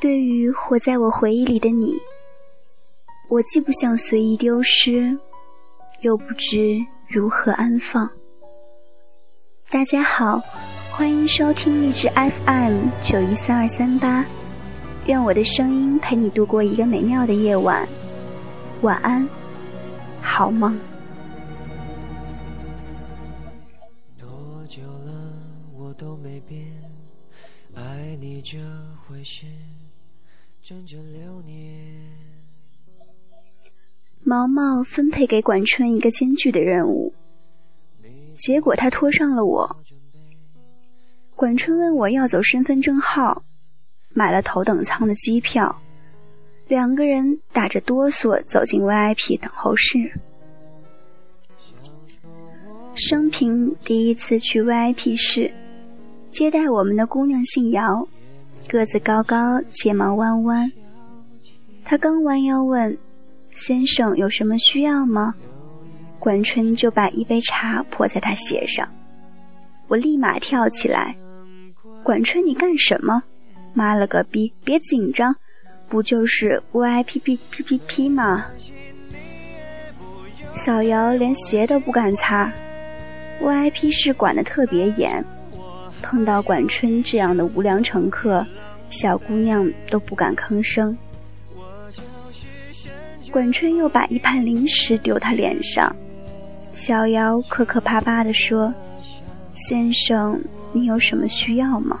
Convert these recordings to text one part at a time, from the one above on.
对于活在我回忆里的你，我既不想随意丢失，又不知如何安放。大家好，欢迎收听励志 FM 九一三二三八，愿我的声音陪你度过一个美妙的夜晚。晚安，好梦。毛毛分配给管春一个艰巨的任务，结果他拖上了我。管春问我要走身份证号，买了头等舱的机票。两个人打着哆嗦走进 VIP 等候室。生平第一次去 VIP 室，接待我们的姑娘姓姚，个子高高，睫毛弯弯。他刚弯腰问：“先生有什么需要吗？”管春就把一杯茶泼在他鞋上。我立马跳起来：“管春，你干什么？妈了个逼！别紧张。”不就是 VIP P P P P 吗？小姚连鞋都不敢擦，VIP 室管得特别严，碰到管春这样的无良乘客，小姑娘都不敢吭声。管春又把一盘零食丢他脸上，小姚磕磕巴巴地说：“先生，你有什么需要吗？”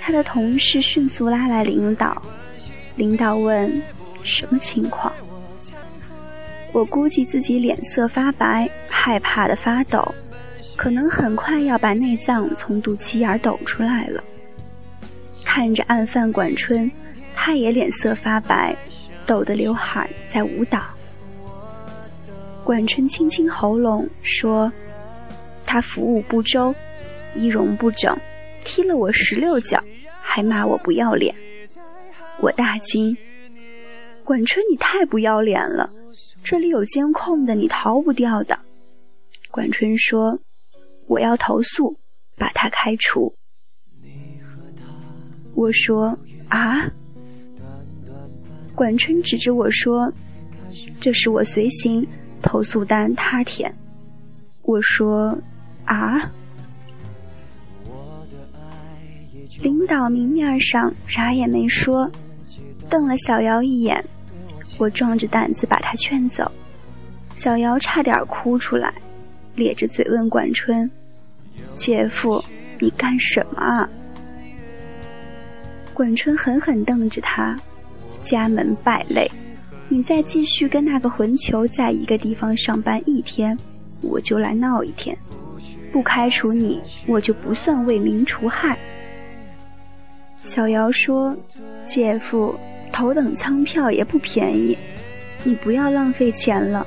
他的同事迅速拉来领导。领导问：“什么情况？”我估计自己脸色发白，害怕的发抖，可能很快要把内脏从肚脐眼抖出来了。看着案犯管春，他也脸色发白，抖得刘海在舞蹈。管春清清喉咙说：“他服务不周，仪容不整，踢了我十六脚，还骂我不要脸。”我大惊，管春，你太不要脸了！这里有监控的，你逃不掉的。管春说：“我要投诉，把他开除。”我说：“啊！”管春指着我说：“这是我随行投诉单，他填。”我说：“啊！”领导明面上啥也没说。瞪了小姚一眼，我壮着胆子把他劝走，小姚差点哭出来，咧着嘴问管春：“姐夫，你干什么啊？”管春狠狠瞪着他：“家门败类，你再继续跟那个混球在一个地方上班一天，我就来闹一天，不开除你，我就不算为民除害。”小姚说：“姐夫。”头等舱票也不便宜，你不要浪费钱了。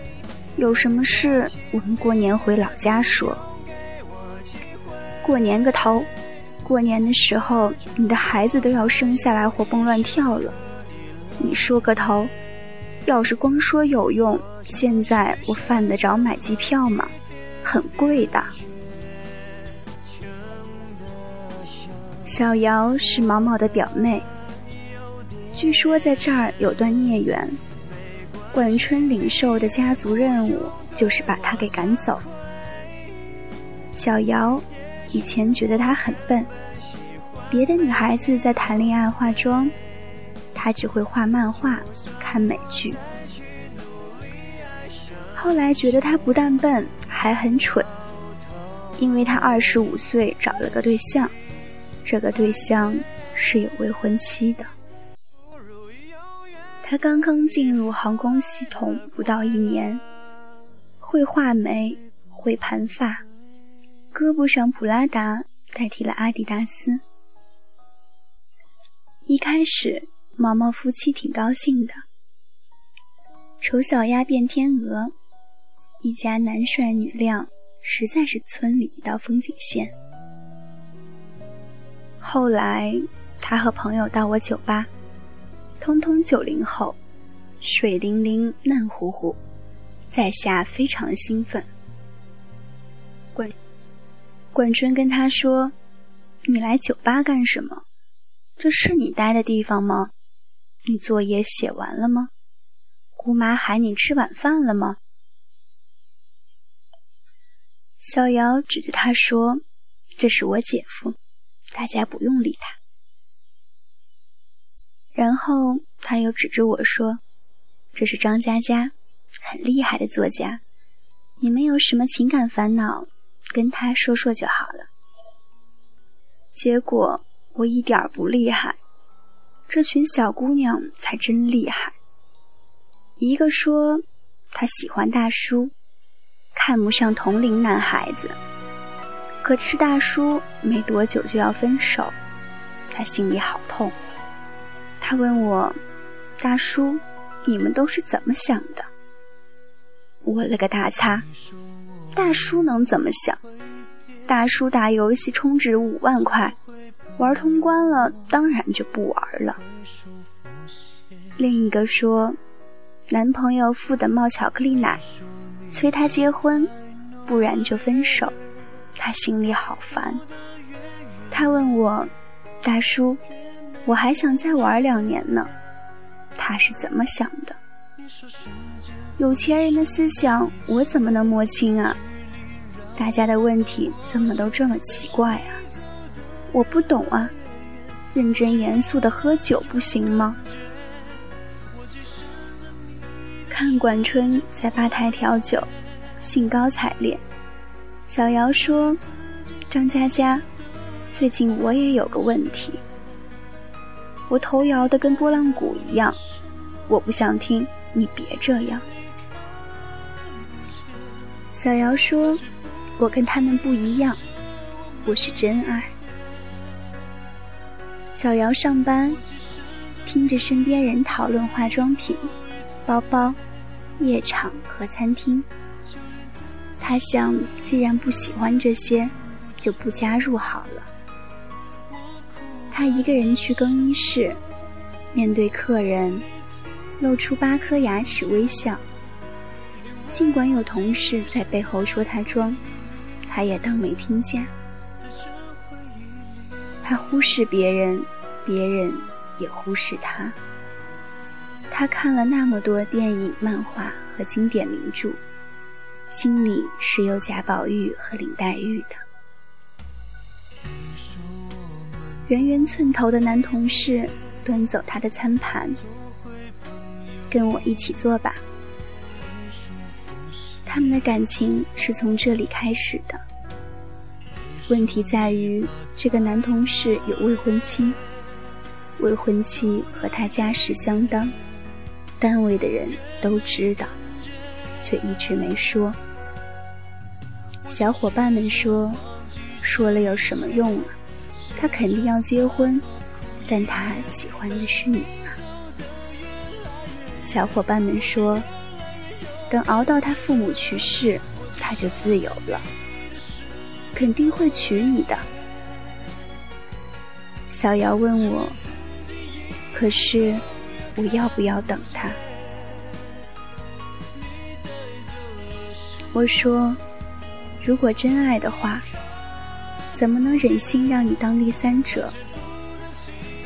有什么事我们过年回老家说。过年个头！过年的时候你的孩子都要生下来活蹦乱跳了，你说个头！要是光说有用，现在我犯得着买机票吗？很贵的。小姚是毛毛的表妹。据说在这儿有段孽缘，管春领受的家族任务就是把他给赶走。小姚以前觉得他很笨，别的女孩子在谈恋爱化妆，他只会画漫画、看美剧。后来觉得他不但笨，还很蠢，因为他二十五岁找了个对象，这个对象是有未婚妻的。他刚刚进入航空系统不到一年，会画眉，会盘发，胳膊上普拉达代替了阿迪达斯。一开始，毛毛夫妻挺高兴的，丑小鸭变天鹅，一家男帅女靓，实在是村里一道风景线。后来，他和朋友到我酒吧。通通九零后，水灵灵、嫩乎乎，在下非常兴奋。管管春跟他说：“你来酒吧干什么？这是你待的地方吗？你作业写完了吗？姑妈喊你吃晚饭了吗？”小瑶指着他说：“这是我姐夫，大家不用理他。”然后他又指着我说：“这是张佳佳，很厉害的作家，你们有什么情感烦恼，跟他说说就好了。”结果我一点儿不厉害，这群小姑娘才真厉害。一个说她喜欢大叔，看不上同龄男孩子，可是大叔没多久就要分手，她心里好痛。他问我：“大叔，你们都是怎么想的？”我了个大擦！大叔能怎么想？大叔打游戏充值五万块，玩通关了，当然就不玩了。另一个说，男朋友富的冒巧克力奶，催他结婚，不然就分手，他心里好烦。他问我，大叔，我还想再玩两年呢，他是怎么想的？有钱人的思想，我怎么能摸清啊？大家的问题怎么都这么奇怪啊？我不懂啊！认真严肃的喝酒不行吗？看管春在吧台调酒，兴高采烈。小姚说：“张佳佳，最近我也有个问题，我头摇的跟拨浪鼓一样，我不想听，你别这样。”小姚说。我跟他们不一样，我是真爱。小姚上班，听着身边人讨论化妆品、包包、夜场和餐厅，他想，既然不喜欢这些，就不加入好了。他一个人去更衣室，面对客人，露出八颗牙齿微笑。尽管有同事在背后说他装。他也当没听见，他忽视别人，别人也忽视他。他看了那么多电影、漫画和经典名著，心里是有贾宝玉和林黛玉的。圆圆寸头的男同事端走他的餐盘，跟我一起坐吧。他们的感情是从这里开始的。问题在于，这个男同事有未婚妻，未婚妻和他家世相当，单位的人都知道，却一直没说。小伙伴们说，说了有什么用啊？他肯定要结婚，但他喜欢的是你啊。小伙伴们说，等熬到他父母去世，他就自由了。肯定会娶你的，小瑶问我。可是，我要不要等他？我说，如果真爱的话，怎么能忍心让你当第三者？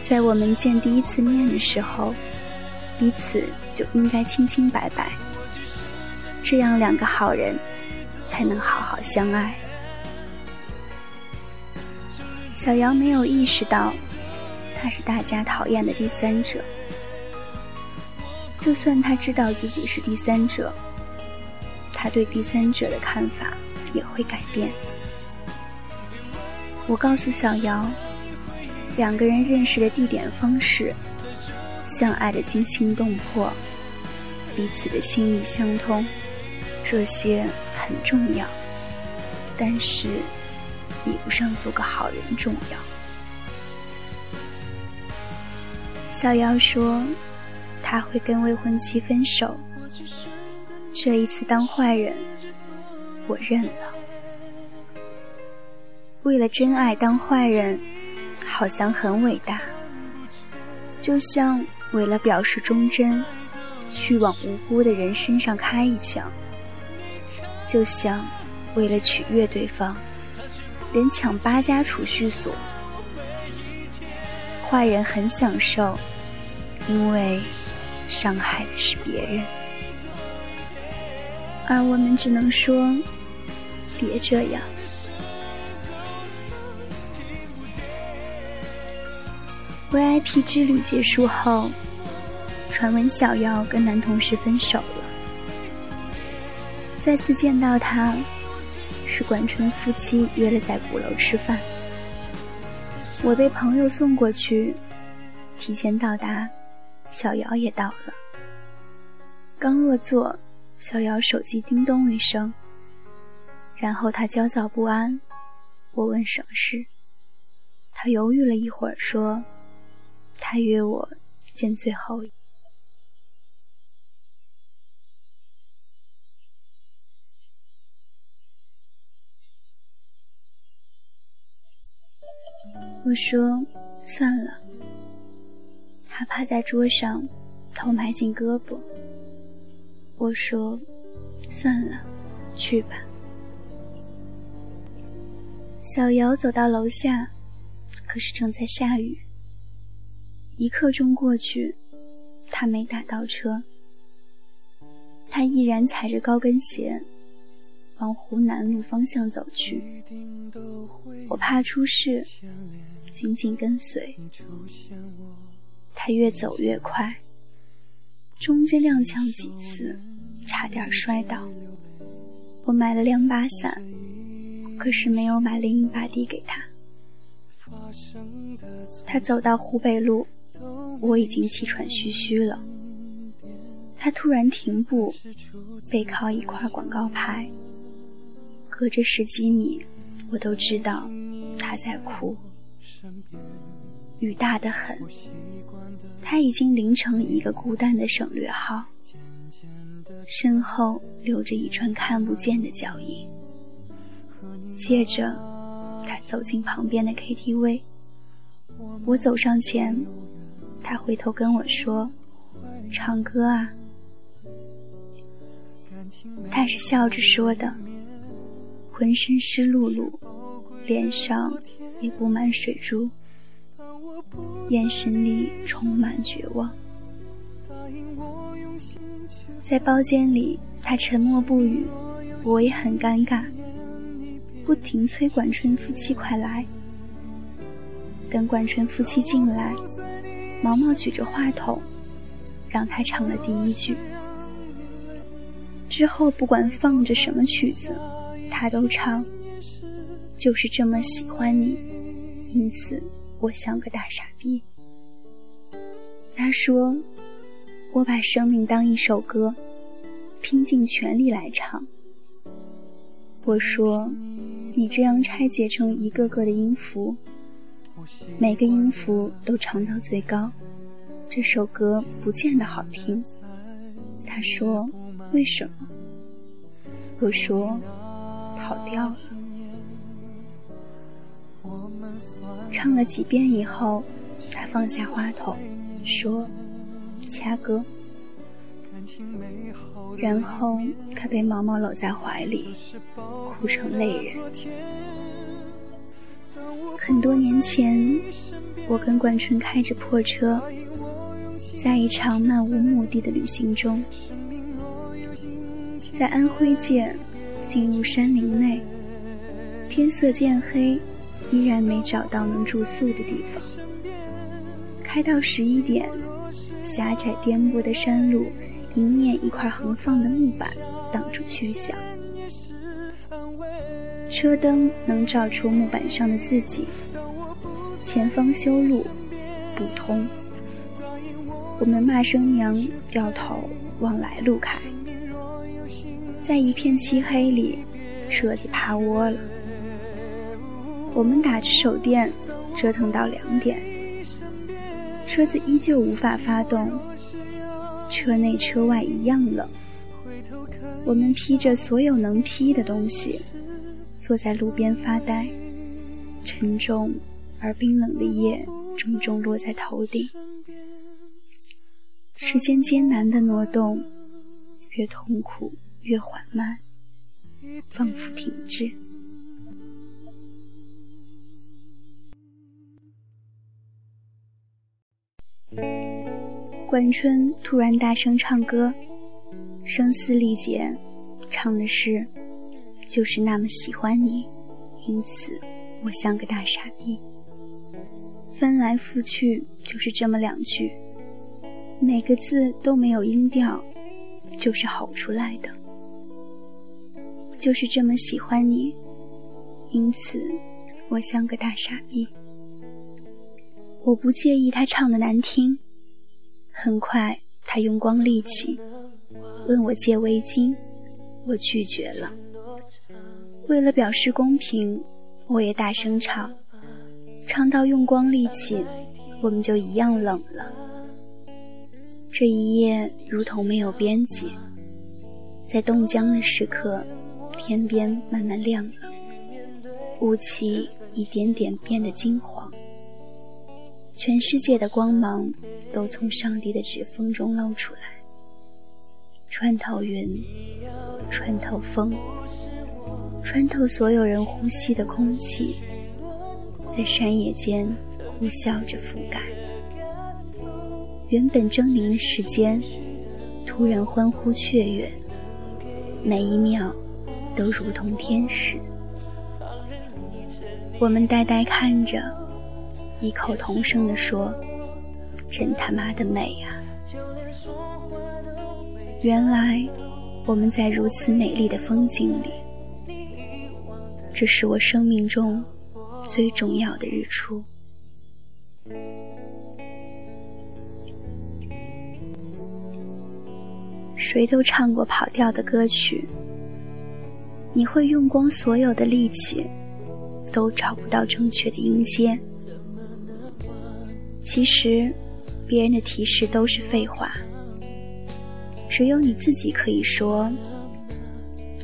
在我们见第一次面的时候，彼此就应该清清白白，这样两个好人才能好好相爱。小杨没有意识到，他是大家讨厌的第三者。就算他知道自己是第三者，他对第三者的看法也会改变。我告诉小姚，两个人认识的地点、方式，相爱的惊心动魄，彼此的心意相通，这些很重要。但是。比不上做个好人重要。小妖说：“他会跟未婚妻分手，这一次当坏人，我认了。为了真爱当坏人，好像很伟大。就像为了表示忠贞，去往无辜的人身上开一枪；就像为了取悦对方。”连抢八家储蓄所，坏人很享受，因为伤害的是别人，而我们只能说别这样。VIP 之旅结束后，传闻小姚跟男同事分手了。再次见到他，是管春夫妻约了在鼓楼吃饭。我被朋友送过去，提前到达，小姚也到了。刚落座，小姚手机叮咚一声，然后他焦躁不安。我问什么事，他犹豫了一会儿说。他约我见最后一。我说算了。他趴在桌上，头埋进胳膊。我说算了，去吧。小姚走到楼下，可是正在下雨。一刻钟过去，他没打到车。他依然踩着高跟鞋往湖南路方向走去。我怕出事，紧紧跟随。他越走越快，中间踉跄几次，差点摔倒。我买了两把伞，可是没有把另一把递给他。他走到湖北路。我已经气喘吁吁了。他突然停步，背靠一块广告牌。隔着十几米，我都知道他在哭。雨大得很，他已经淋成一个孤单的省略号，身后留着一串看不见的脚印。接着，他走进旁边的 KTV。我走上前。他回头跟我说：“唱歌啊。”他是笑着说的，浑身湿漉漉，脸上也布满水珠，眼神里充满绝望。在包间里，他沉默不语，我也很尴尬，不停催管春夫妻快来。等管春夫妻进来。毛毛举着话筒，让他唱了第一句。之后不管放着什么曲子，他都唱。就是这么喜欢你，因此我像个大傻逼。他说：“我把生命当一首歌，拼尽全力来唱。”我说：“你这样拆解成一个个的音符。”每个音符都唱到最高，这首歌不见得好听。他说：“为什么？”我说：“跑调了。”唱了几遍以后，他放下话筒，说：“掐歌。”然后他被毛毛搂在怀里，哭成泪人。很多年前，我跟冠春开着破车，在一场漫无目的的旅行中，在安徽界进入山林内，天色渐黑，依然没找到能住宿的地方。开到十一点，狭窄颠簸的山路，迎面一块横放的木板挡住去向。车灯能照出木板上的自己。前方修路不通，我们骂声娘，掉头往来路开。在一片漆黑里，车子趴窝了。我们打着手电，折腾到两点，车子依旧无法发动，车内车外一样冷。我们披着所有能披的东西。坐在路边发呆，沉重而冰冷的夜重重落在头顶。时间艰难的挪动，越痛苦越缓慢，仿佛停滞。管春突然大声唱歌，声嘶力竭，唱的是“就是那么喜欢你，因此我像个大傻逼”。翻来覆去就是这么两句，每个字都没有音调，就是吼出来的。就是这么喜欢你，因此我像个大傻逼。我不介意他唱的难听。很快，他用光力气问我借围巾，我拒绝了。为了表示公平，我也大声唱，唱到用光力气，我们就一样冷了。这一夜如同没有边际，在冻僵的时刻，天边慢慢亮了，雾气一点点变得金黄。全世界的光芒都从上帝的指缝中露出来，穿透云，穿透风，穿透所有人呼吸的空气，在山野间呼啸着覆盖。原本狰狞的时间，突然欢呼雀跃，每一秒都如同天使。我们呆呆看着。异口同声地说：“真他妈的美啊！”原来我们在如此美丽的风景里，这是我生命中最重要的日出。谁都唱过跑调的歌曲，你会用光所有的力气，都找不到正确的音阶。其实，别人的提示都是废话，只有你自己可以说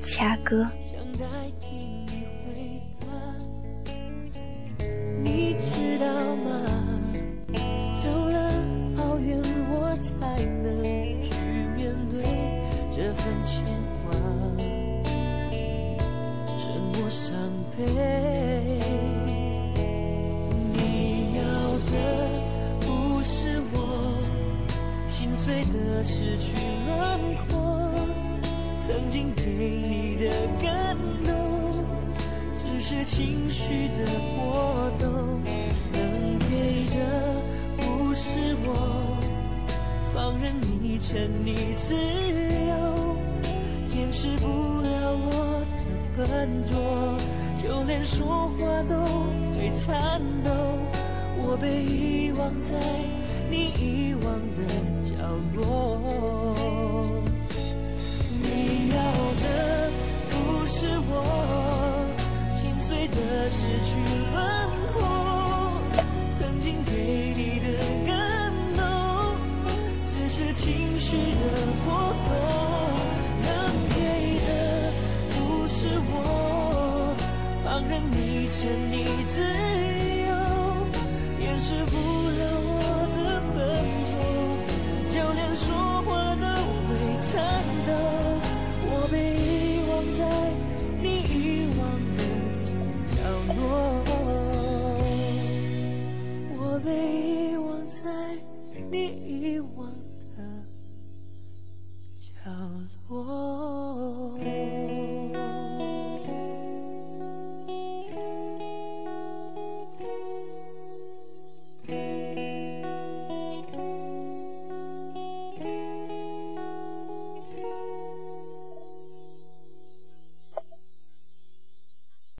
掐歌。这么伤悲。碎的失去轮廓，曾经给你的感动，只是情绪的波动。能给的不是我，放任你沉溺自由，掩饰不笨拙，就连说话都会颤抖。我被遗忘在你遗忘的。角落，你自由，掩饰不。